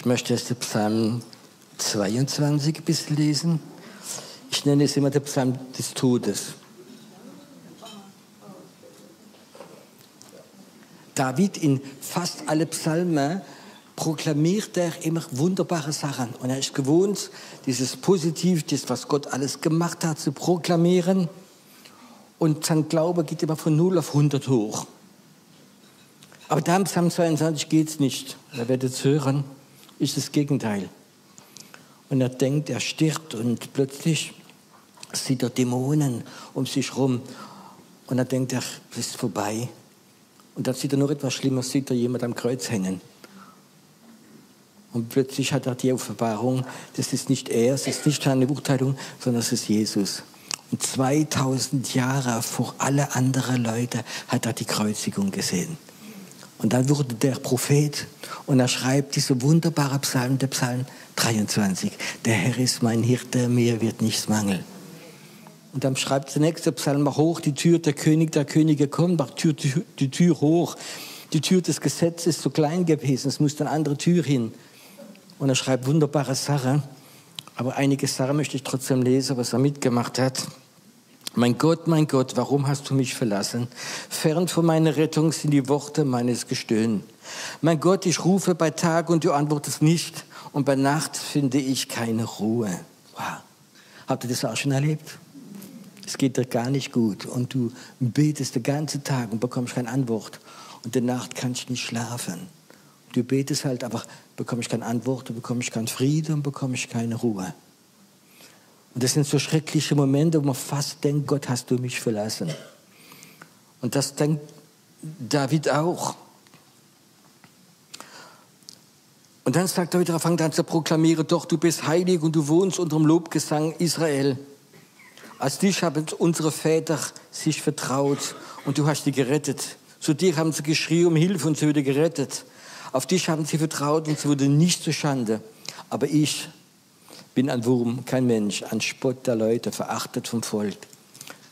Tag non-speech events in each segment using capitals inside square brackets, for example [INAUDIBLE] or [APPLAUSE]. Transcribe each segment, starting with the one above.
Ich möchte jetzt den Psalm 22 ein bisschen lesen. Ich nenne es immer den Psalm des Todes. David in fast alle Psalmen proklamiert er immer wunderbare Sachen. Und er ist gewohnt, dieses Positiv, das, was Gott alles gemacht hat, zu proklamieren. Und sein Glaube geht immer von 0 auf 100 hoch. Aber da im Psalm 22 geht es nicht. Ihr werdet es hören, ist das Gegenteil. Und er denkt, er stirbt und plötzlich sieht er Dämonen um sich herum. Und er denkt, er ist vorbei. Und dann sieht er noch etwas Schlimmes, sieht er jemand am Kreuz hängen. Und plötzlich hat er die Offenbarung, das ist nicht er, es ist nicht seine Urteilung, sondern es ist Jesus. Und 2000 Jahre vor alle anderen Leute hat er die Kreuzigung gesehen. Und dann wurde der Prophet und er schreibt diese wunderbare Psalm, der Psalm 23. Der Herr ist mein Hirte, mir wird nichts mangeln. Und dann schreibt der nächste Psalm, mach hoch die Tür, der König der Könige kommt, mach die Tür, die Tür hoch. Die Tür des Gesetzes ist zu klein gewesen, es muss eine andere Tür hin. Und er schreibt wunderbare Sachen. Aber einige Sachen möchte ich trotzdem lesen, was er mitgemacht hat. Mein Gott, mein Gott, warum hast du mich verlassen? Fern von meiner Rettung sind die Worte meines Gestöhn. Mein Gott, ich rufe bei Tag und du antwortest nicht. Und bei Nacht finde ich keine Ruhe. Wow. Habt ihr das auch schon erlebt? Es geht dir gar nicht gut und du betest den ganzen Tag und bekommst keine Antwort. Und in der Nacht kannst du nicht schlafen. Du betest halt, aber bekomme ich keine Antwort, du bekommst keinen Frieden und bekomme ich keine Ruhe. Das sind so schreckliche Momente, wo man fast denkt, Gott, hast du mich verlassen. Und das denkt David auch. Und dann sagt David, er fängt an zu proklamieren, doch du bist heilig und du wohnst unter dem Lobgesang Israel. Als dich haben unsere Väter sich vertraut und du hast sie gerettet. Zu dir haben sie geschrien um Hilfe und sie wurde gerettet. Auf dich haben sie vertraut und es wurde nicht zur Schande. Aber ich bin ein Wurm, kein Mensch, ein Spott der Leute, verachtet vom Volk.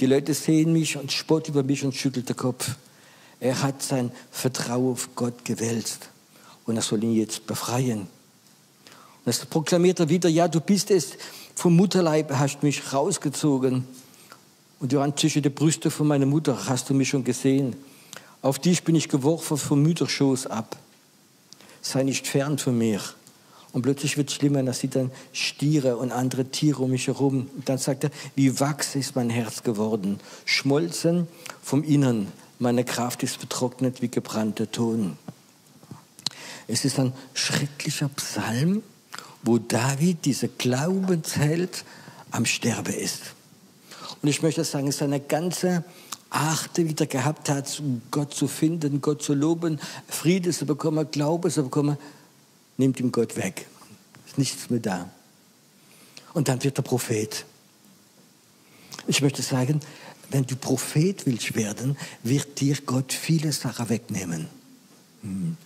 Die Leute sehen mich und spotten über mich und schütteln den Kopf. Er hat sein Vertrauen auf Gott gewälzt und er soll ihn jetzt befreien. Und das proklamiert er wieder, ja, du bist es, vom Mutterleib hast du mich rausgezogen und du zwischen die Brüste von meiner Mutter hast du mich schon gesehen. Auf dich bin ich geworfen vom Mütterschoß ab sei nicht fern von mir. Und plötzlich wird es schlimmer, da sieht dann Stiere und andere Tiere um mich herum. Und dann sagt er, wie Wachs ist mein Herz geworden, schmolzen vom Innern. Meine Kraft ist vertrocknet wie gebrannter Ton. Es ist ein schrecklicher Psalm, wo David, dieser Glaubensheld, am Sterbe ist. Und ich möchte sagen, es ist eine ganze Achte wieder gehabt hat, Gott zu finden, Gott zu loben, Friede zu bekommen, Glaube zu bekommen, nimmt ihm Gott weg. Ist nichts mehr da. Und dann wird er Prophet. Ich möchte sagen, wenn du Prophet willst werden, wird dir Gott viele Sachen wegnehmen. Hm.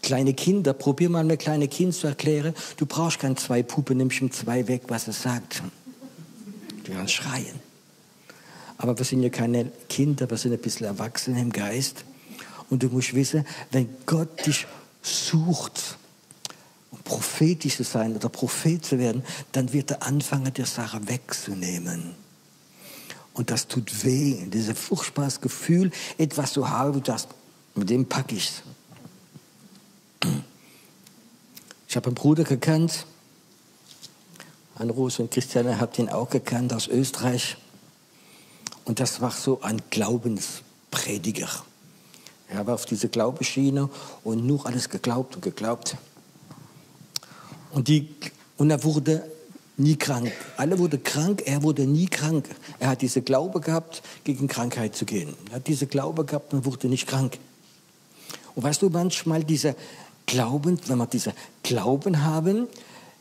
Kleine Kinder, probier mal eine kleine Kind zu erklären, du brauchst keine zwei Puppen, nimmst ihm zwei weg, was er sagt. Die werden schreien. Aber wir sind ja keine Kinder, wir sind ein bisschen Erwachsene im Geist. Und du musst wissen, wenn Gott dich sucht, um prophetisch zu sein oder Prophet zu werden, dann wird er anfangen, die Sache wegzunehmen. Und das tut weh, dieses furchtbares Gefühl, etwas zu haben, das, mit dem packe ich es. Ich habe einen Bruder gekannt, Anrus und Christiane habt ihn auch gekannt aus Österreich. Und das war so ein Glaubensprediger. Er war auf diese Glaubenschiene und nur alles geglaubt und geglaubt. Und, die, und er wurde nie krank. Alle wurden krank, er wurde nie krank. Er hat diese Glaube gehabt, gegen Krankheit zu gehen. Er hat diese Glaube gehabt und wurde nicht krank. Und weißt du, manchmal dieser Glauben, wenn wir diese Glauben haben,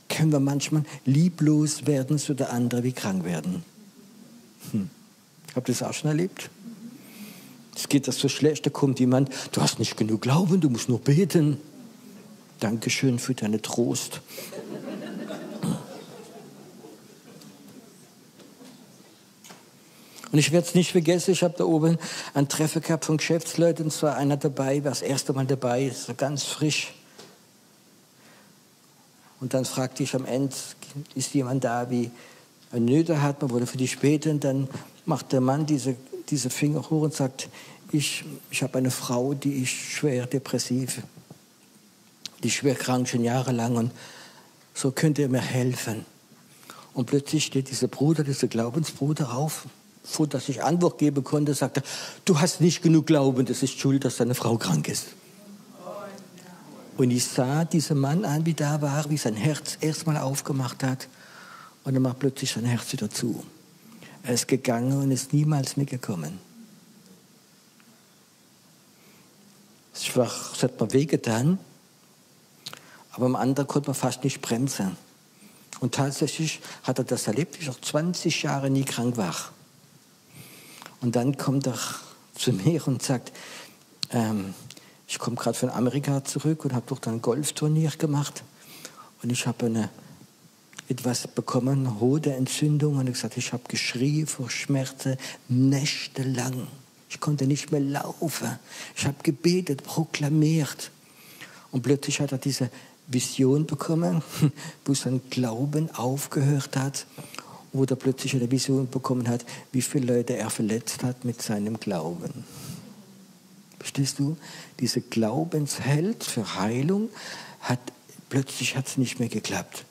können wir manchmal lieblos werden zu der anderen wie krank werden. Hm. Habt ihr das auch schon erlebt? Es geht das so schlecht, da kommt jemand, du hast nicht genug Glauben, du musst nur beten. Dankeschön für deinen Trost. Und ich werde es nicht vergessen, ich habe da oben ein Treffen gehabt von Geschäftsleuten, und zwar einer dabei, war das erste Mal dabei, so ganz frisch. Und dann fragte ich am Ende, ist jemand da, wie ein Nöte hat, man wurde für die später. Und dann macht der Mann diese, diese Finger hoch und sagt, ich, ich habe eine Frau, die ist schwer depressiv, die ist schwer krank schon jahrelang und so könnt ihr mir helfen. Und plötzlich steht dieser Bruder, dieser Glaubensbruder auf, vor dass ich Antwort geben konnte, sagte, du hast nicht genug Glauben, das ist schuld, dass deine Frau krank ist. Und ich sah diesen Mann an, wie da war, wie sein Herz erstmal aufgemacht hat. Und er macht plötzlich sein Herz wieder zu. Er ist gegangen und ist niemals mehr gekommen. War, es hat mir wehgetan, aber am anderen konnte man fast nicht bremsen. Und tatsächlich hat er das erlebt, ich auch 20 Jahre nie krank war. Und dann kommt er zu mir und sagt, ähm, ich komme gerade von Amerika zurück und habe dort ein Golfturnier gemacht. Und ich habe eine etwas bekommen, eine Hodenentzündung. Und ich gesagt, ich habe geschrien vor Schmerzen nächtelang. Ich konnte nicht mehr laufen. Ich habe gebetet, proklamiert. Und plötzlich hat er diese Vision bekommen, [LAUGHS] wo sein Glauben aufgehört hat, wo er plötzlich eine Vision bekommen hat, wie viele Leute er verletzt hat mit seinem Glauben. Verstehst du? Dieser Glaubensheld für Heilung hat plötzlich hat es nicht mehr geklappt.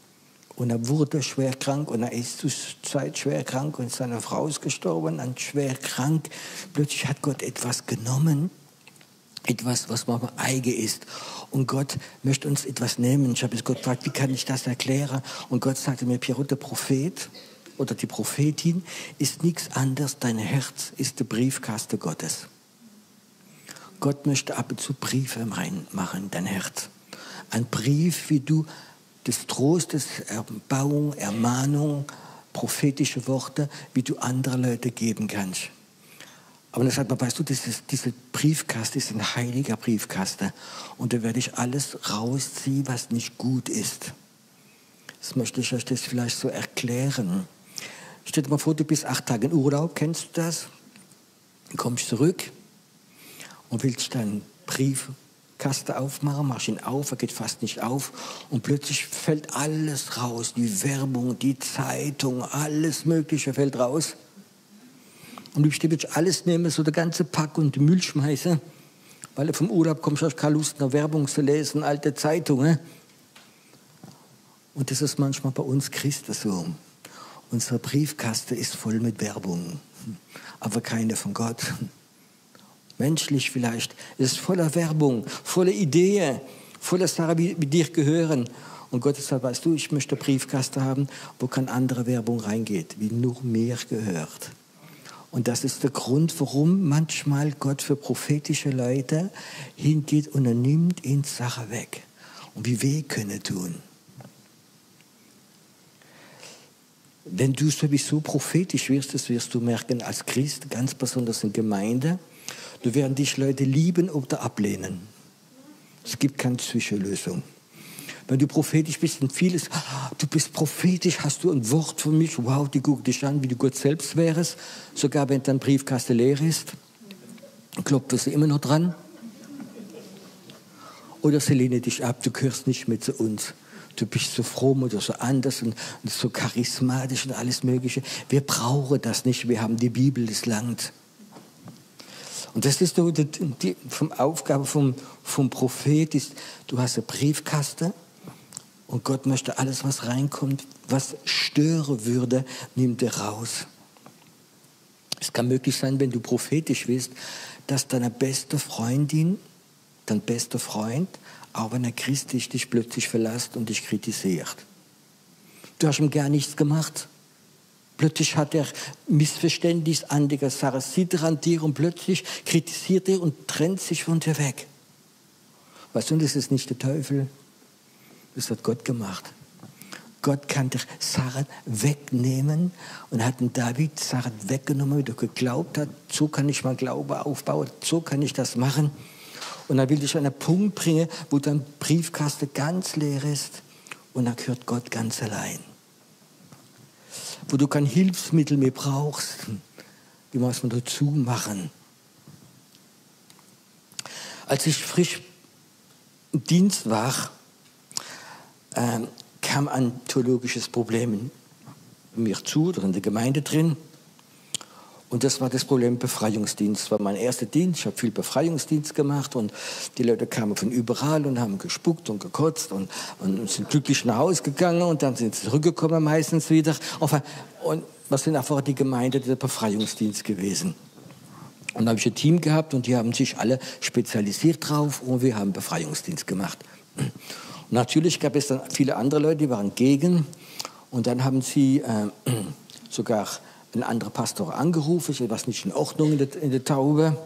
Und er wurde schwer krank und er ist zur Zeit schwer krank und seine Frau ist gestorben und schwer krank. Plötzlich hat Gott etwas genommen, etwas, was man eigen ist. Und Gott möchte uns etwas nehmen. Ich habe es Gott gefragt, wie kann ich das erklären? Und Gott sagte mir, Pierrot, der Prophet oder die Prophetin ist nichts anderes. Dein Herz ist der Briefkaste Gottes. Gott möchte ab und zu Briefe reinmachen, dein Herz. Ein Brief, wie du des Trostes, Erbauung, Ermahnung, prophetische Worte, wie du andere Leute geben kannst. Aber dann sagt man, weißt du, dieses, diese Briefkaste ist ein heiliger Briefkaste. Und da werde ich alles rausziehen, was nicht gut ist. Das möchte ich euch das vielleicht so erklären. Stell dir mal vor, du bist acht Tage in Urlaub, kennst du das? Dann kommst zurück und willst deinen Briefkasten aufmachen, machst ihn auf, er geht fast nicht auf und plötzlich fällt alles raus, die Werbung, die Zeitung, alles Mögliche fällt raus. Und ich will alles nehmen, so der ganze Pack und die Müll schmeißen, weil du vom Urlaub kommst, hast keine Lust, nach Werbung zu lesen, alte Zeitungen. Und das ist manchmal bei uns Christen so. Unsere Briefkaste ist voll mit Werbung, aber keine von Gott. Menschlich vielleicht, ist voller Werbung, voller Ideen, voller Sachen, die, dir gehören. Und Gott sagt, weißt du, ich möchte Briefkaste haben, wo keine andere Werbung reingeht, wie nur mir gehört. Und das ist der Grund, warum manchmal Gott für prophetische Leute hingeht und er nimmt ihnen Sache weg. Und wie weh können tun. Wenn du sowieso prophetisch wirst, das wirst du merken als Christ, ganz besonders in Gemeinde, du werden dich Leute lieben oder ablehnen. Es gibt keine Zwischenlösung. Wenn du prophetisch bist und vieles, du bist prophetisch, hast du ein Wort für mich, wow, die guckt dich an, wie du Gott selbst wärst. Sogar wenn dein Briefkasten leer ist, klopft sie immer noch dran. Oder sie lehnen dich ab, du gehörst nicht mehr zu uns. Du bist so fromm oder so anders und, und so charismatisch und alles Mögliche. Wir brauchen das nicht, wir haben die Bibel, das Land. Und das ist die, die vom Aufgabe vom, vom Prophet, ist, du hast eine Briefkaste und Gott möchte alles, was reinkommt, was stören würde, nimmt er raus. Es kann möglich sein, wenn du prophetisch bist, dass deine beste Freundin, dein bester Freund, auch wenn er christlich dich plötzlich verlässt und dich kritisiert. Du hast ihm gar nichts gemacht. Plötzlich hat er Missverständnis an der sieht an dir und plötzlich kritisiert er und trennt sich von dir weg. Weißt du, das ist nicht der Teufel, das hat Gott gemacht. Gott kann dir Sachen wegnehmen und hat den David Sachen weggenommen, wie er geglaubt hat. So kann ich mein Glaube aufbauen, so kann ich das machen. Und er will dich an einen Punkt bringen, wo dein Briefkasten ganz leer ist und dann gehört Gott ganz allein. Wo du kein Hilfsmittel mehr brauchst, wie muss man dazu machen? Als ich frisch im Dienst war, ähm, kam ein theologisches Problem in mir zu, oder in der Gemeinde drin. Und das war das Problem Befreiungsdienst. War mein erster Dienst. Ich habe viel Befreiungsdienst gemacht und die Leute kamen von überall und haben gespuckt und gekotzt und, und sind glücklich nach Hause gegangen und dann sind sie zurückgekommen meistens wieder. Und was sind einfach die Gemeinde der Befreiungsdienst gewesen. Und da habe ich ein Team gehabt und die haben sich alle spezialisiert drauf und wir haben Befreiungsdienst gemacht. Und natürlich gab es dann viele andere Leute, die waren gegen. Und dann haben sie äh, [CLEARS THROAT] sogar ein anderer Pastor angerufen, ich was nicht in Ordnung in der, in der Taube.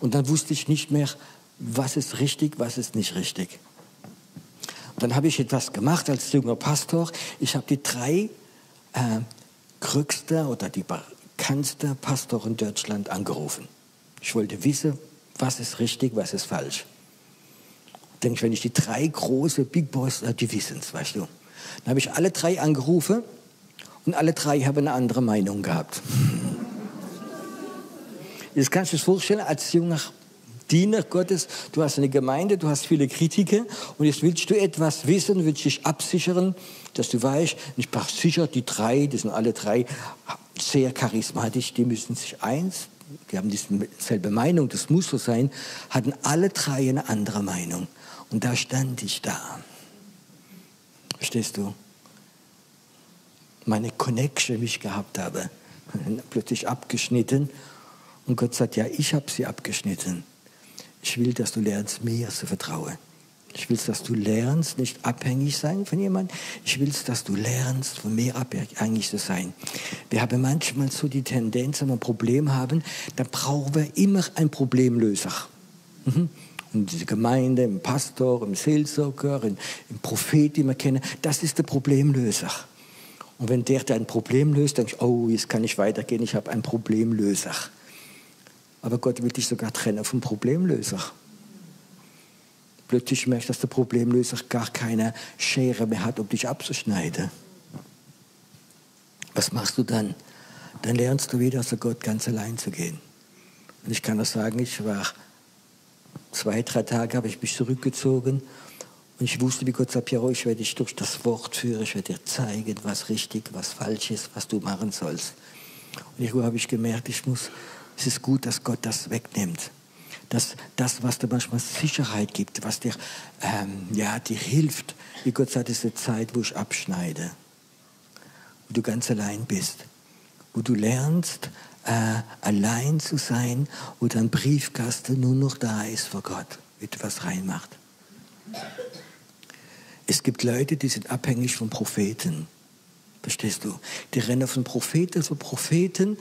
Und dann wusste ich nicht mehr, was ist richtig, was ist nicht richtig. Und dann habe ich etwas gemacht als junger Pastor. Ich habe die drei äh, größte oder die bekannteste Pastor in Deutschland angerufen. Ich wollte wissen, was ist richtig, was ist falsch. Denke ich, wenn ich die drei große Big Boys, äh, die wissen es, weißt du. Dann habe ich alle drei angerufen und alle drei haben eine andere Meinung gehabt. Jetzt kannst du dir vorstellen, als junger Diener Gottes, du hast eine Gemeinde, du hast viele Kritiker und jetzt willst du etwas wissen, willst dich absichern, dass du weißt, ich bin sicher, die drei, die sind alle drei sehr charismatisch, die müssen sich eins, die haben dieselbe Meinung, das muss so sein, hatten alle drei eine andere Meinung. Und da stand ich da. Verstehst du? Meine Connection, die ich gehabt habe, [LAUGHS] plötzlich abgeschnitten. Und Gott sagt, ja, ich habe sie abgeschnitten. Ich will, dass du lernst, mir zu vertrauen. Ich will, dass du lernst, nicht abhängig sein von jemandem. Ich will, dass du lernst, von mir abhängig zu sein. Wir haben manchmal so die Tendenz, wenn wir ein Problem haben, dann brauchen wir immer einen Problemlöser. Mhm. In dieser Gemeinde, im Pastor, im Seelsorger, im Prophet, den wir kennen, das ist der Problemlöser. Und wenn der dein Problem löst, denkst du, oh, jetzt kann ich weitergehen, ich habe einen Problemlöser. Aber Gott will dich sogar trennen vom Problemlöser. Plötzlich merkst du, dass der Problemlöser gar keine Schere mehr hat, um dich abzuschneiden. Was machst du dann? Dann lernst du wieder zu Gott ganz allein zu gehen. Und ich kann das sagen, ich war zwei, drei Tage, habe ich mich zurückgezogen und ich wusste, wie Gott sagt, Piero, ich werde dich durch das Wort führen, ich werde dir zeigen, was richtig, was falsch ist, was du machen sollst. Und irgendwo habe ich gemerkt, ich muss, es ist gut, dass Gott das wegnimmt. Dass das, was dir manchmal Sicherheit gibt, was dir, ähm, ja, dir hilft, wie Gott sagt, ist eine Zeit, wo ich abschneide, wo du ganz allein bist, wo du lernst, äh, allein zu sein, wo dein Briefkasten nur noch da ist vor Gott, wie du was reinmacht. Es gibt Leute, die sind abhängig von Propheten. Verstehst du? Die rennen von Propheten zu Propheten,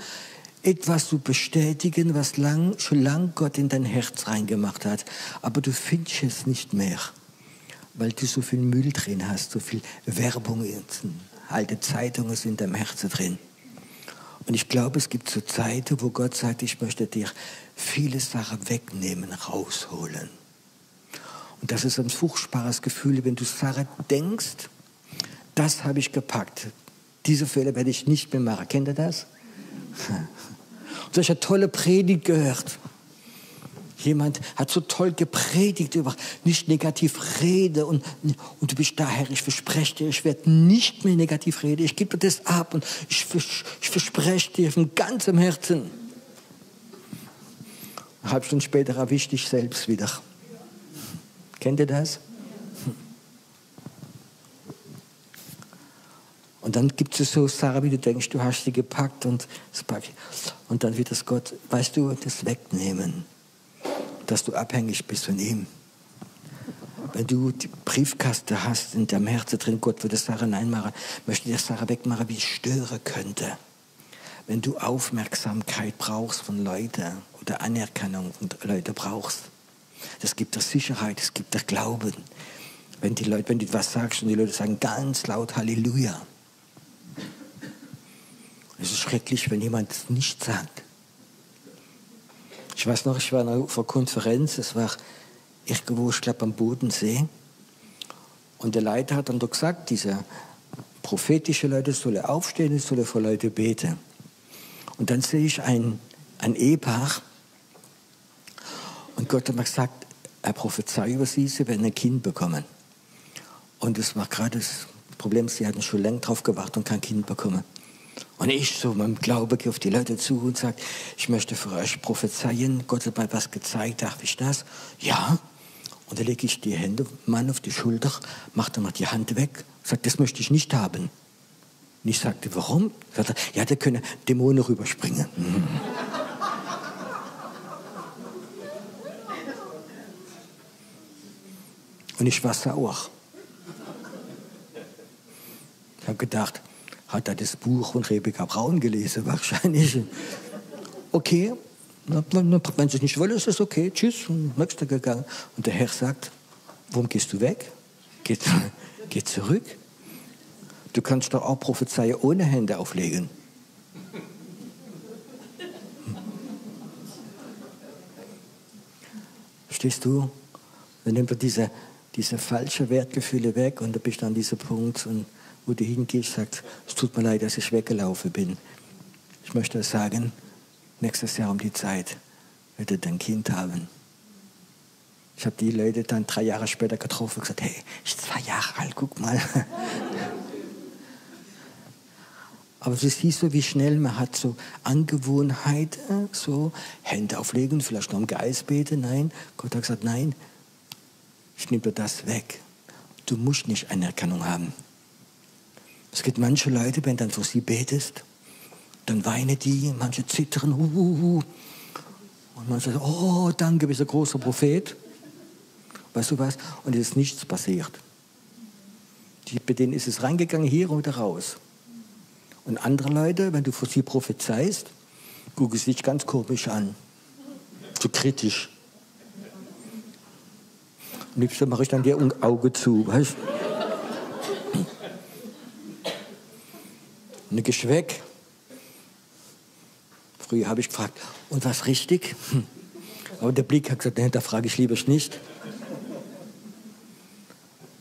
etwas zu bestätigen, was lang, schon lang Gott in dein Herz reingemacht hat. Aber du findest es nicht mehr, weil du so viel Müll drin hast, so viel Werbung, alte Zeitungen sind in deinem Herzen drin. Und ich glaube, es gibt so Zeiten, wo Gott sagt, ich möchte dir viele Sachen wegnehmen, rausholen. Und das ist ein furchtbares Gefühl, wenn du Sarah denkst, das habe ich gepackt. Diese Fehler werde ich nicht mehr machen. Kennt ihr das? [LAUGHS] Und solche tolle Predigt gehört. Jemand hat so toll gepredigt über nicht negativ rede und, und du bist daher, ich verspreche dir, ich werde nicht mehr negativ reden. Ich gebe dir das ab und ich, ich verspreche dir von ganzem Herzen. Eine halbe Stunde später erwische ich selbst wieder. Kennt ihr das? Und dann gibt es so Sachen, wie du denkst, du hast sie gepackt und Und dann wird das Gott, weißt du, das wegnehmen, dass du abhängig bist von ihm. Wenn du die Briefkaste hast in deinem Herzen drin, Gott würde Sachen einmachen, möchte dir Sachen wegmachen, wie es stören könnte. Wenn du Aufmerksamkeit brauchst von Leuten oder Anerkennung von Leuten brauchst. Das gibt dir Sicherheit, es gibt dir Glauben. Wenn, die Leute, wenn du was sagst und die Leute sagen ganz laut Halleluja. Es ist schrecklich, wenn jemand es nicht sagt. Ich weiß noch, ich war auf einer Konferenz, es war irgendwo, ich glaube, am Bodensee. Und der Leiter hat dann doch gesagt, diese prophetische Leute sollen aufstehen sollen vor Leute beten. Und dann sehe ich ein, ein Ehepaar, und Gott hat mir gesagt, er prophezei über sie, sie werden ein Kind bekommen. Und es war gerade das Problem sie hatten schon länger drauf gewartet und kein Kind bekommen. Und ich so mit dem Glaube gehe auf die Leute zu und sage, ich möchte für euch prophezeien, Gott hat mir was gezeigt, darf ich das? Ja. Und dann lege ich die Hände, Mann auf die Schulter, mache dann mal die Hand weg, sagt, das möchte ich nicht haben. Und ich sagte, warum? Sagt er, ja, da können Dämonen rüberspringen. Mhm. Und ich war sauer. Ich habe gedacht, hat er das Buch von Rebecca Braun gelesen? [LAUGHS] Wahrscheinlich. Okay, wenn sie es nicht wollen, ist es okay. Tschüss, nächster gegangen. Und der Herr sagt, warum gehst du weg? Geh, [LAUGHS] geh zurück. Du kannst doch auch prophezeien ohne Hände auflegen. Stehst du? Dann nimmt er diese, diese falschen Wertgefühle weg und du bist an diesem Punkt, und wo du hingehst, sagst, es tut mir leid, dass ich weggelaufen bin. Ich möchte sagen, nächstes Jahr um die Zeit wird er dein Kind haben. Ich habe die Leute dann drei Jahre später getroffen und gesagt, hey, ich bin zwei Jahre alt, guck mal. [LAUGHS] Aber du siehst so, wie schnell man hat so Angewohnheiten, so Hände auflegen, vielleicht noch im Geist beten. Nein, Gott hat gesagt, nein, dir das weg. Du musst nicht Anerkennung haben. Es gibt manche Leute, wenn du dann für sie betest, dann weinen die, manche zittern, uh, uh, uh. und man sagt, oh, danke, bist ein großer Prophet. Weißt du was? Und es ist nichts passiert. Die, bei denen ist es reingegangen, hier oder raus. Und andere Leute, wenn du für sie prophezeist, gucken sie dich ganz komisch an. Zu kritisch. Am liebsten mache ich dann dir ein Auge zu, weißt Und gehst weg. Früher habe ich gefragt, und was richtig? Aber der Blick hat gesagt, nee, da frage ich lieber nicht.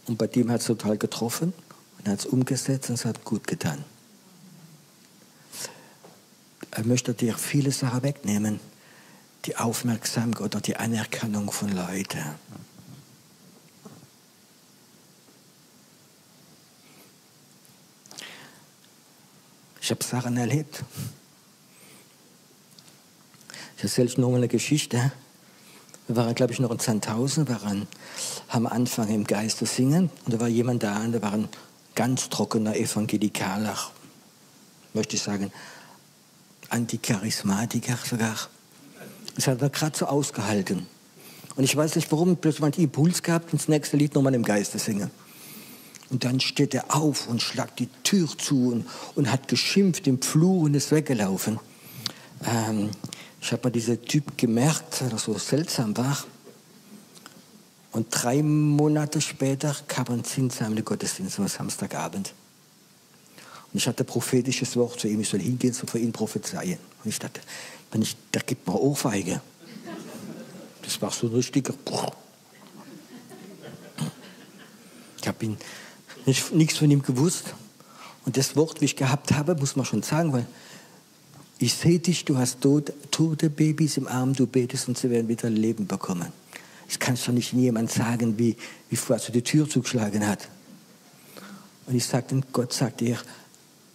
Und bei dem hat es total getroffen und hat es umgesetzt und es hat gut getan. Er möchte dir viele Sachen wegnehmen. Die Aufmerksamkeit oder die Anerkennung von Leuten. Ich habe Sachen erlebt. Ich erzähle euch nur mal eine Geschichte. Wir waren, glaube ich, noch in Sandhausen, waren am Anfang im Geiste singen und da war jemand da und da war ein ganz trockener Evangelikaler, möchte ich sagen, Anticharismatiker sogar. Das hat er gerade so ausgehalten. Und ich weiß nicht warum, plötzlich mal einen Impuls gehabt, ins nächste Lied nochmal im Geiste singen. Und dann steht er auf und schlagt die Tür zu und, und hat geschimpft im Flur und ist weggelaufen. Ähm, ich habe mal diesen Typ gemerkt, dass er so seltsam war. Und drei Monate später kam ein zinssammler Gottesdienst am Samstagabend. Und ich hatte prophetisches Wort zu ihm, ich soll hingehen und für ihn prophezeien. Und ich dachte, wenn ich, da gibt mir Ohrfeige. Das war so ein richtiger. Ich habe ihn nicht, nichts von ihm gewusst. Und das Wort, wie ich gehabt habe, muss man schon sagen, weil ich sehe dich, du hast tot, tote Babys im Arm, du betest und sie werden wieder Leben bekommen. Das kannst doch nicht jemand sagen, wie, wie vorher so die Tür zugeschlagen hat. Und ich sagte, Gott sagt dir,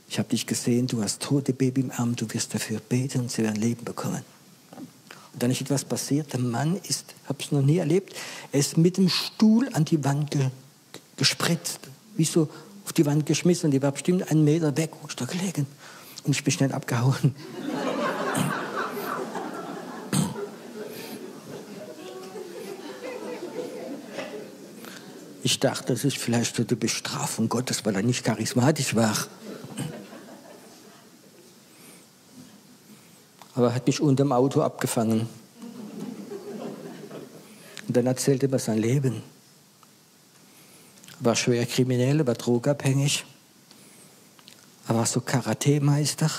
ich habe dich gesehen, du hast tote Baby im Arm, du wirst dafür beten und sie werden Leben bekommen. Und dann ist etwas passiert. Der Mann ist, habe es noch nie erlebt, er ist mit dem Stuhl an die Wand ge, gespritzt, wie so auf die Wand geschmissen. Die war bestimmt einen Meter weg, da gelegen. Und ich bin schnell abgehauen. Ich dachte, das ist vielleicht so die Bestrafung Gottes, weil er nicht charismatisch war. aber er hat mich unter dem Auto abgefangen. Und dann erzählte er mir sein Leben. War schwer kriminell, war drogabhängig. Er war so Karate-Meister.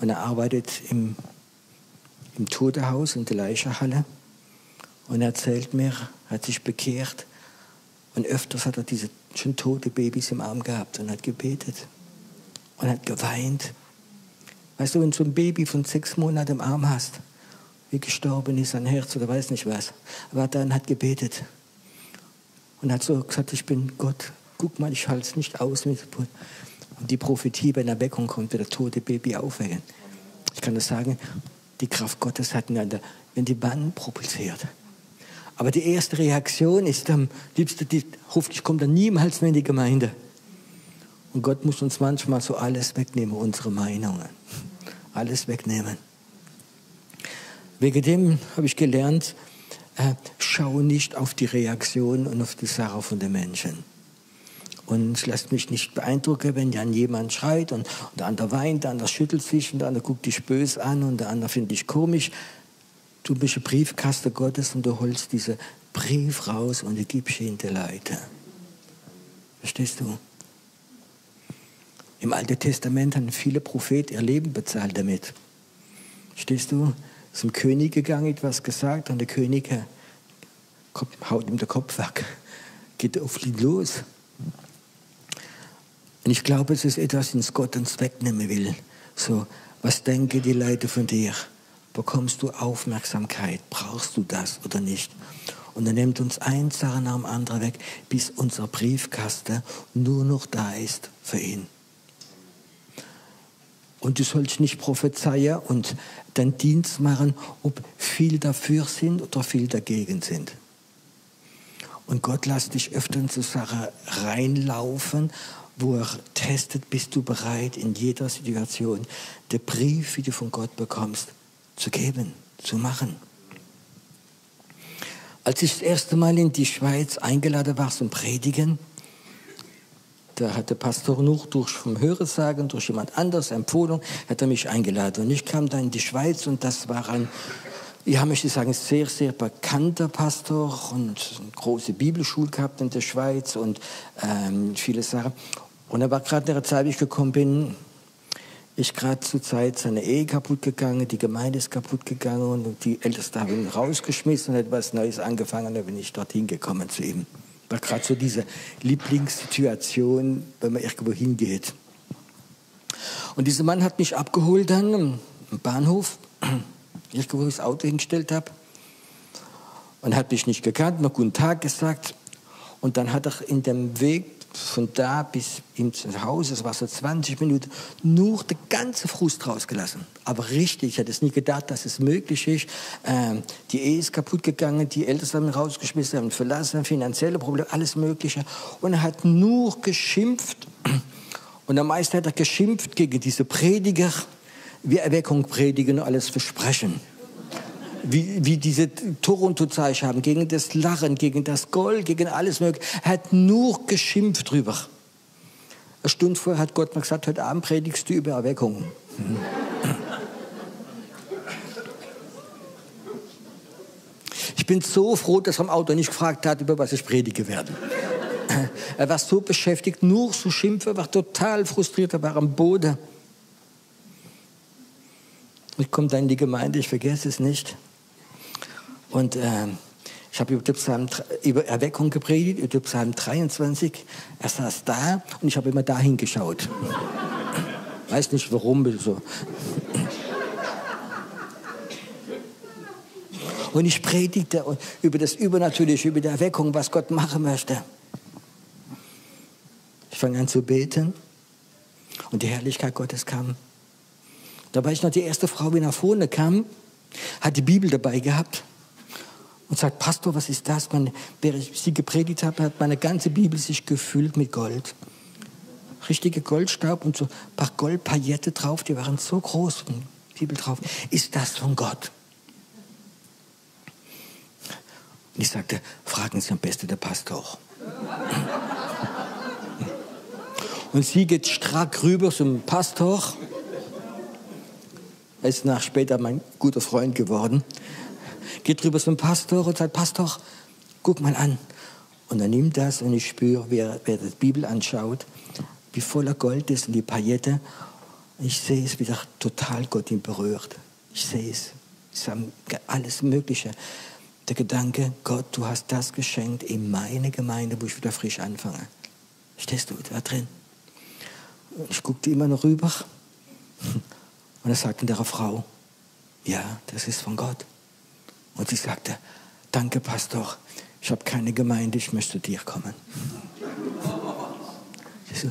Und er arbeitet im, im Totehaus in der Leichenhalle. Und er erzählt mir, hat sich bekehrt. Und öfters hat er diese schon tote Babys im Arm gehabt und hat gebetet. Und hat geweint. Weißt du, wenn du so ein Baby von sechs Monaten im Arm hast, wie gestorben ist, ein Herz oder weiß nicht was, aber dann hat gebetet und hat so gesagt, ich bin Gott, guck mal, ich halte es nicht aus. Und die Prophetie bei der Erweckung kommt, wird der tote Baby aufwecken. Ich kann das sagen, die Kraft Gottes hat in der, wenn die Wand propulsiert. Aber die erste Reaktion ist am liebsten, die, hoffentlich kommt dann niemals mehr in die Gemeinde. Und Gott muss uns manchmal so alles wegnehmen, unsere Meinungen. Alles wegnehmen. Wegen dem habe ich gelernt, äh, schau nicht auf die Reaktion und auf die Sache von den Menschen. Und lasst mich nicht beeindrucken, wenn dann jemand schreit und, und der andere weint, der andere schüttelt sich und der andere guckt dich böse an und der andere findet dich komisch. Du bist ein Briefkaste Gottes und du holst diesen Brief raus und du gibst ihn den Leuten. Verstehst du? Im Alten Testament haben viele Propheten ihr Leben bezahlt damit. Verstehst du? Ein König gegangen, etwas gesagt und der König haut ihm den Kopf weg, [LAUGHS] geht auf ihn los. Und ich glaube, es ist etwas, das Gott uns wegnehmen will. So, was denken die Leute von dir? Bekommst du Aufmerksamkeit? Brauchst du das oder nicht? Und er nimmt uns ein Sache nach dem anderen weg, bis unser Briefkasten nur noch da ist für ihn. Und du sollst nicht prophezeien und deinen Dienst machen, ob viel dafür sind oder viel dagegen sind. Und Gott lässt dich öfter in so Sachen reinlaufen, wo er testet, bist du bereit, in jeder Situation den Brief, wie du von Gott bekommst, zu geben, zu machen. Als ich das erste Mal in die Schweiz eingeladen war zum Predigen, da hat der Pastor noch durch vom Hörensagen, durch jemand anders Empfohlung, hat er mich eingeladen. Und ich kam dann in die Schweiz und das war ein, ja, möchte ich sagen, sehr, sehr bekannter Pastor und eine große Bibelschule gehabt in der Schweiz und ähm, viele Sachen. Und er war gerade in der Zeit, wie ich gekommen bin, ist gerade zur Zeit seine Ehe kaputt gegangen, die Gemeinde ist kaputt gegangen und die Älteste haben ihn rausgeschmissen und etwas Neues angefangen dann bin ich dorthin gekommen zu ihm. War gerade so diese Lieblingssituation, wenn man irgendwo hingeht. Und dieser Mann hat mich abgeholt dann am Bahnhof, [CLEARS THROAT] irgendwo ich das Auto hingestellt habe und hat mich nicht gekannt, mir guten Tag gesagt und dann hat er in dem Weg von da bis ins Haus, es war so 20 Minuten, nur den ganzen Frust rausgelassen. Aber richtig, ich hätte es nie gedacht, dass es möglich ist. Ähm, die Ehe ist kaputt gegangen, die Eltern haben rausgeschmissen, haben verlassen, finanzielle Probleme, alles Mögliche. Und er hat nur geschimpft. Und am meisten hat er geschimpft gegen diese Prediger, wie Erweckung predigen und alles versprechen wie, wie diese Toronto-Zeichen haben, gegen das Lachen, gegen das Gold, gegen alles Mögliche. Er hat nur geschimpft drüber. Eine Stunde vorher hat Gott mir gesagt, heute Abend predigst du über Erweckung. Ich bin so froh, dass er am Auto nicht gefragt hat, über was ich predige werde. Er war so beschäftigt, nur zu schimpfen, war total frustriert, er war am Boden. Ich komme dann in die Gemeinde, ich vergesse es nicht. Und äh, ich habe über, über Erweckung gepredigt, über Psalm 23. Er saß da und ich habe immer dahin geschaut. [LAUGHS] Weiß nicht warum. So. Und ich predigte über das Übernatürliche, über die Erweckung, was Gott machen möchte. Ich fange an zu beten und die Herrlichkeit Gottes kam. Da war ich noch die erste Frau, die nach vorne kam, hat die Bibel dabei gehabt und sagt, Pastor, was ist das? Man, während ich sie gepredigt habe, hat meine ganze Bibel sich gefüllt mit Gold. Richtige Goldstaub und so ein paar Goldpaillette drauf, die waren so groß, Bibel drauf. Ist das von Gott? Und ich sagte, fragen Sie am besten der Pastor. Und sie geht strack rüber zum Pastor. Er ist nach später mein guter Freund geworden geht drüber zum Pastor und sagt, Pastor, guck mal an. Und er nimmt das und ich spüre, wer, wer die Bibel anschaut, wie voller Gold ist und die Paillette. Ich sehe es, wie wieder total Gott ihn berührt. Ich sehe es. Es ist alles Mögliche. Der Gedanke, Gott, du hast das geschenkt in meine Gemeinde, wo ich wieder frisch anfange. Stehst du da drin? Ich guckte immer noch rüber [LAUGHS] und er sagte der Frau, ja, das ist von Gott. Und sie sagte, danke Pastor, ich habe keine Gemeinde, ich möchte zu dir kommen. Du?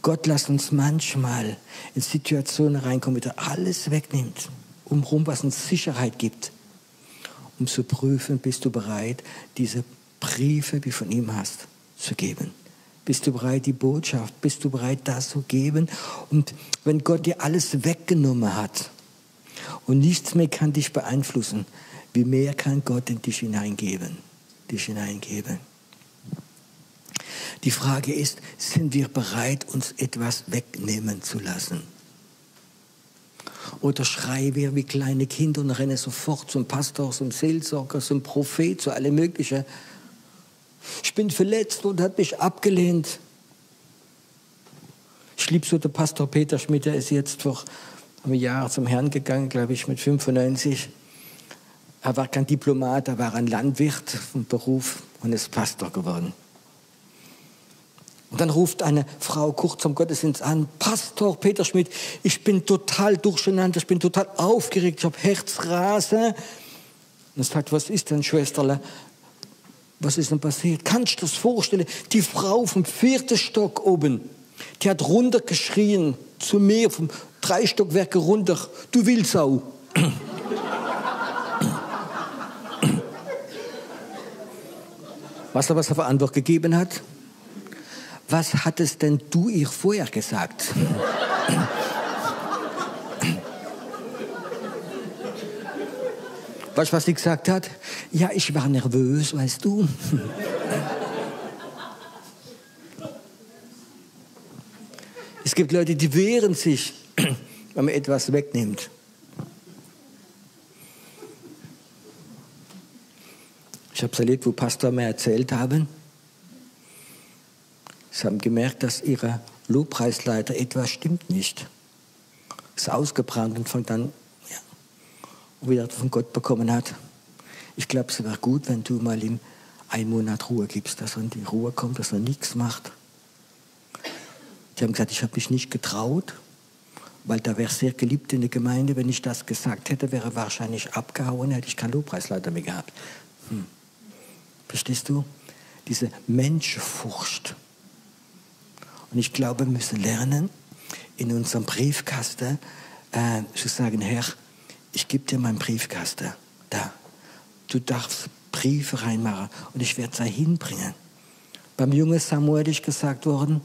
Gott lässt uns manchmal in Situationen reinkommen, wo er alles wegnimmt, umrum, was uns Sicherheit gibt, um zu prüfen, bist du bereit, diese Briefe, die von ihm hast, zu geben. Bist du bereit, die Botschaft, bist du bereit, das zu geben? Und wenn Gott dir alles weggenommen hat und nichts mehr kann dich beeinflussen, wie mehr kann Gott in dich hineingeben? Dich hineingeben. Die Frage ist, sind wir bereit, uns etwas wegnehmen zu lassen? Oder schreien wir wie kleine Kinder und rennen sofort zum Pastor, zum Seelsorger, zum Prophet, zu allem Möglichen ich bin verletzt und hat mich abgelehnt. Ich liebe so den Pastor Peter Schmidt, der ist jetzt vor Jahr zum Herrn gegangen, glaube ich, mit 95. Er war kein Diplomat, er war ein Landwirt vom Beruf und ist Pastor geworden. Und dann ruft eine Frau kurz zum Gottesdienst an, Pastor Peter Schmidt, ich bin total durcheinander, ich bin total aufgeregt, ich habe Herzrasen. Und er sagt, was ist denn, Schwesterle? Was ist denn passiert? Kannst du das vorstellen? Die Frau vom vierten Stock oben, die hat runtergeschrien zu mir vom drei Stockwerke runter. Du Wildsau. Weißt du, was er für Antwort gegeben hat? Was hattest denn du ihr vorher gesagt? Weißt du, was sie gesagt hat? Ja, ich war nervös, weißt du. es gibt Leute, die wehren sich, wenn man etwas wegnimmt. Ich habe es erlebt, wo Pastor mir erzählt haben. Sie haben gemerkt, dass ihre Lobpreisleiter etwas stimmt nicht. Ist ausgebrannt und fängt dann wieder von Gott bekommen hat. Ich glaube, es wäre gut, wenn du mal ihm einen Monat Ruhe gibst, dass er in die Ruhe kommt, dass er nichts macht. Die haben gesagt, ich habe mich nicht getraut, weil da wäre sehr geliebt in der Gemeinde. Wenn ich das gesagt hätte, wäre wahrscheinlich abgehauen, hätte ich keinen Lobpreisleiter mehr gehabt. Hm. Verstehst du? Diese Menschenfurcht. Und ich glaube, wir müssen lernen, in unserem Briefkasten äh, zu sagen, Herr, ich gebe dir meinen Briefkasten. Da. Du darfst Briefe reinmachen und ich werde sie hinbringen. Beim jungen Samuel ist gesagt worden,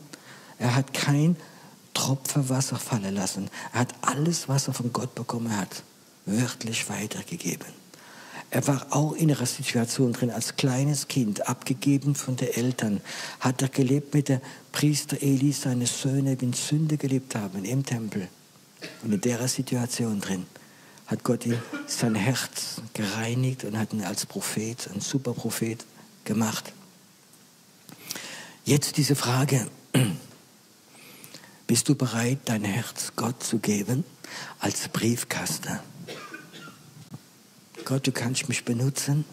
er hat kein Tropfen Wasser fallen lassen. Er hat alles, was er von Gott bekommen hat, wörtlich weitergegeben. Er war auch in einer Situation drin, als kleines Kind, abgegeben von den Eltern, hat er gelebt mit der Priester Eli, seine Söhne, die in Sünde gelebt haben im Tempel. Und in der Situation drin hat Gott ihm sein Herz gereinigt und hat ihn als Prophet, ein Superprophet gemacht. Jetzt diese Frage, bist du bereit, dein Herz Gott zu geben als Briefkasten? Gott, du kannst mich benutzen,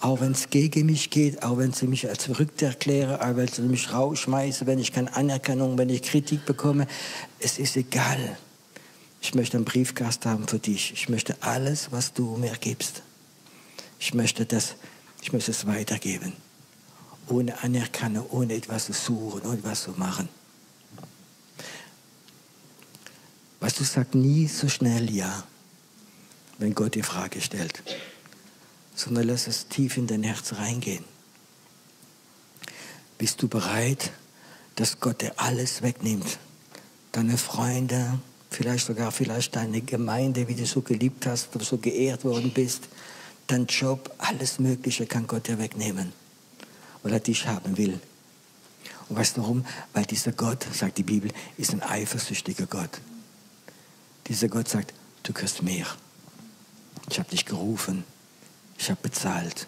auch wenn es gegen mich geht, auch wenn sie mich als verrückt erklären, auch wenn sie mich rausschmeißen, wenn ich keine Anerkennung, wenn ich Kritik bekomme. Es ist egal. Ich möchte einen Briefkasten haben für dich. Ich möchte alles, was du mir gibst. Ich möchte, das, ich möchte es weitergeben. Ohne Anerkennung, ohne etwas zu suchen, ohne etwas zu machen. Was du sagst nie so schnell Ja, wenn Gott die Frage stellt, sondern lass es tief in dein Herz reingehen. Bist du bereit, dass Gott dir alles wegnimmt? Deine Freunde, vielleicht sogar vielleicht deine Gemeinde, wie du so geliebt hast, du so geehrt worden bist, dein Job, alles Mögliche kann Gott dir wegnehmen, weil er dich haben will. Und weißt du warum? Weil dieser Gott, sagt die Bibel, ist ein eifersüchtiger Gott. Dieser Gott sagt, du kriegst mehr. Ich habe dich gerufen. Ich habe bezahlt.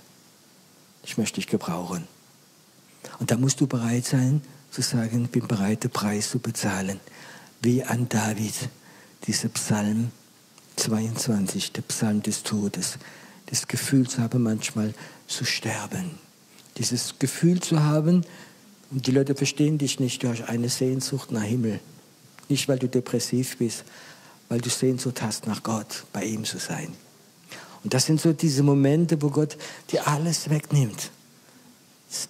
Ich möchte dich gebrauchen. Und da musst du bereit sein zu sagen, ich bin bereit, den Preis zu bezahlen wie an David, dieser Psalm 22, der Psalm des Todes, das Gefühl zu haben, manchmal zu sterben. Dieses Gefühl zu haben, und die Leute verstehen dich nicht, du hast eine Sehnsucht nach Himmel. Nicht, weil du depressiv bist, weil du Sehnsucht hast, nach Gott, bei ihm zu sein. Und das sind so diese Momente, wo Gott dir alles wegnimmt.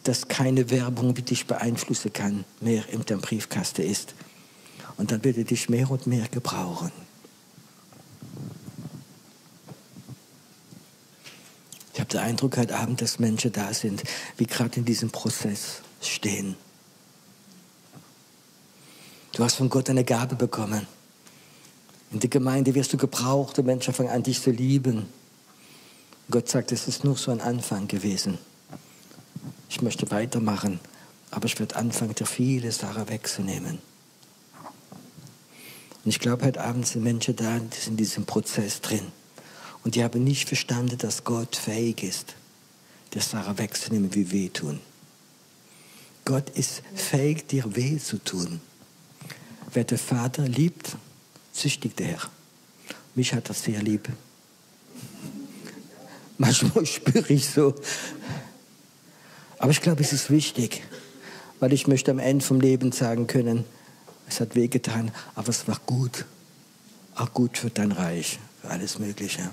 dass keine Werbung die dich beeinflussen kann, mehr in deinem Briefkasten ist. Und dann wird er dich mehr und mehr gebrauchen. Ich habe den Eindruck heute Abend, dass Menschen da sind, wie gerade in diesem Prozess stehen. Du hast von Gott eine Gabe bekommen. In der Gemeinde wirst du gebraucht und Menschen fangen an, dich zu lieben. Gott sagt, es ist nur so ein Anfang gewesen. Ich möchte weitermachen, aber ich werde anfangen, dir viele Sachen wegzunehmen. Und ich glaube, heute Abend sind Menschen da, die sind in diesem Prozess drin. Und die haben nicht verstanden, dass Gott fähig ist, dir Sachen wegzunehmen, wie wehtun. Gott ist fähig, dir weh zu tun. Wer den Vater liebt, züchtigt er. Mich hat er sehr lieb. Manchmal [LAUGHS] spüre ich so. Aber ich glaube, es ist wichtig, weil ich möchte am Ende vom Leben sagen können, es hat wehgetan, aber es war gut. Auch gut für dein Reich, für alles Mögliche.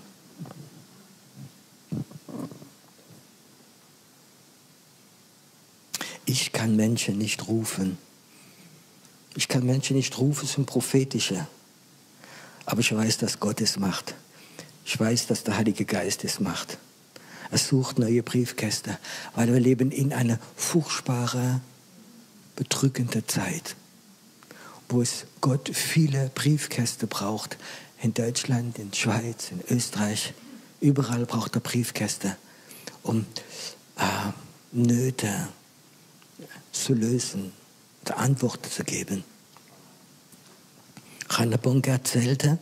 Ich kann Menschen nicht rufen. Ich kann Menschen nicht rufen, es sind prophetische. Aber ich weiß, dass Gott es macht. Ich weiß, dass der Heilige Geist es macht. Er sucht neue Briefkäste, weil wir leben in einer furchtbaren, bedrückenden Zeit, wo es Gott viele Briefkäste braucht. In Deutschland, in Schweiz, in Österreich, überall braucht er Briefkäste, um äh, Nöte zu lösen, Antworten zu geben. Rainer Bonke erzählte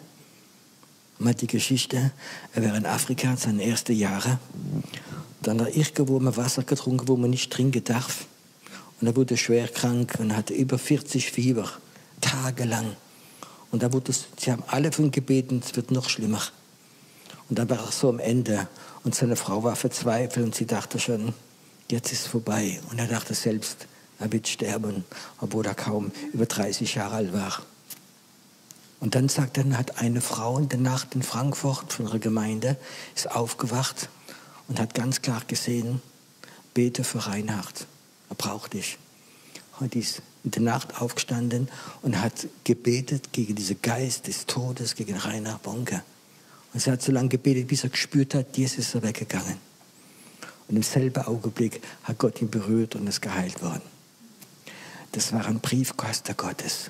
mal die Geschichte, er wäre in Afrika seine ersten Jahre. Dann hat er irgendwo mal Wasser getrunken, wo man nicht trinken darf. Und er wurde schwer krank und hatte über 40 Fieber, tagelang. Und da wurde es, sie haben alle von gebeten, es wird noch schlimmer. Und dann war er so am Ende. Und seine Frau war verzweifelt und sie dachte schon, jetzt ist es vorbei. Und er dachte selbst, er wird sterben, obwohl er kaum über 30 Jahre alt war. Und dann sagt er, hat eine Frau in der Nacht in Frankfurt von ihrer Gemeinde ist aufgewacht und hat ganz klar gesehen, bete für Reinhard, er braucht dich. Und ist in der Nacht aufgestanden und hat gebetet gegen diesen Geist des Todes, gegen Reinhard Bonke. Und sie hat so lange gebetet, bis er gespürt hat, jetzt ist er weggegangen. Und im selben Augenblick hat Gott ihn berührt und ist geheilt worden. Das war ein Briefkasten Gottes.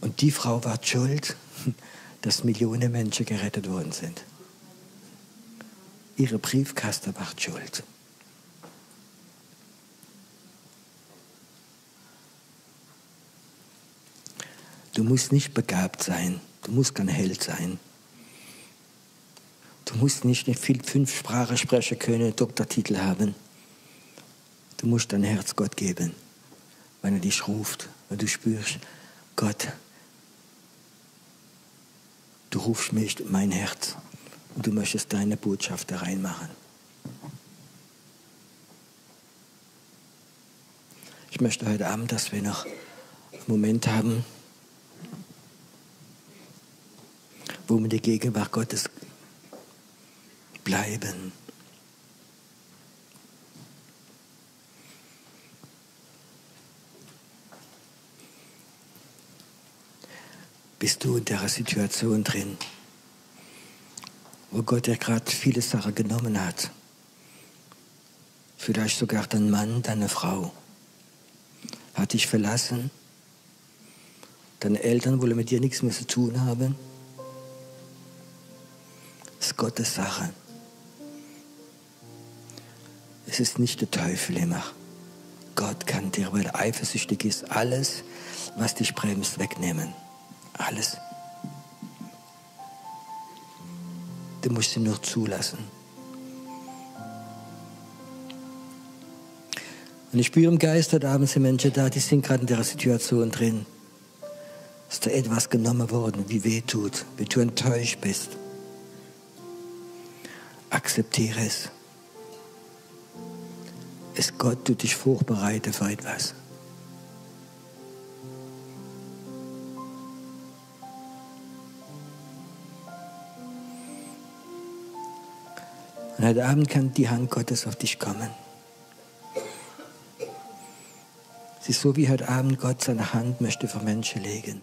Und die Frau war schuld, [LAUGHS] dass Millionen Menschen gerettet worden sind. Ihre Briefkaste war schuld. Du musst nicht begabt sein. Du musst kein Held sein. Du musst nicht viel fünf Sprachen sprechen können, Doktortitel haben. Du musst dein Herz Gott geben, wenn er dich ruft, wenn du spürst, Gott, du rufst mich in mein Herz und du möchtest deine Botschaft da reinmachen. Ich möchte heute Abend, dass wir noch einen Moment haben, wo wir in der Gegenwart Gottes bleiben. Bist du in der Situation drin, wo Gott dir gerade viele Sachen genommen hat. Vielleicht sogar dein Mann, deine Frau hat dich verlassen. Deine Eltern wollen mit dir nichts mehr zu tun haben. Das ist Gottes Sache. Es ist nicht der Teufel immer. Gott kann dir, weil er eifersüchtig ist, alles, was dich bremst, wegnehmen. Alles. Du musst ihn nur zulassen. Und ich spüre im Geist, heute Abend sind Menschen da, die sind gerade in der Situation drin. Dass da etwas genommen worden, wie weh tut, wie du enttäuscht bist. Akzeptiere es. Es Gott tut dich vorbereiten für etwas. Und heute Abend kann die Hand Gottes auf dich kommen. Es ist so, wie heute Abend Gott seine Hand möchte für Menschen legen.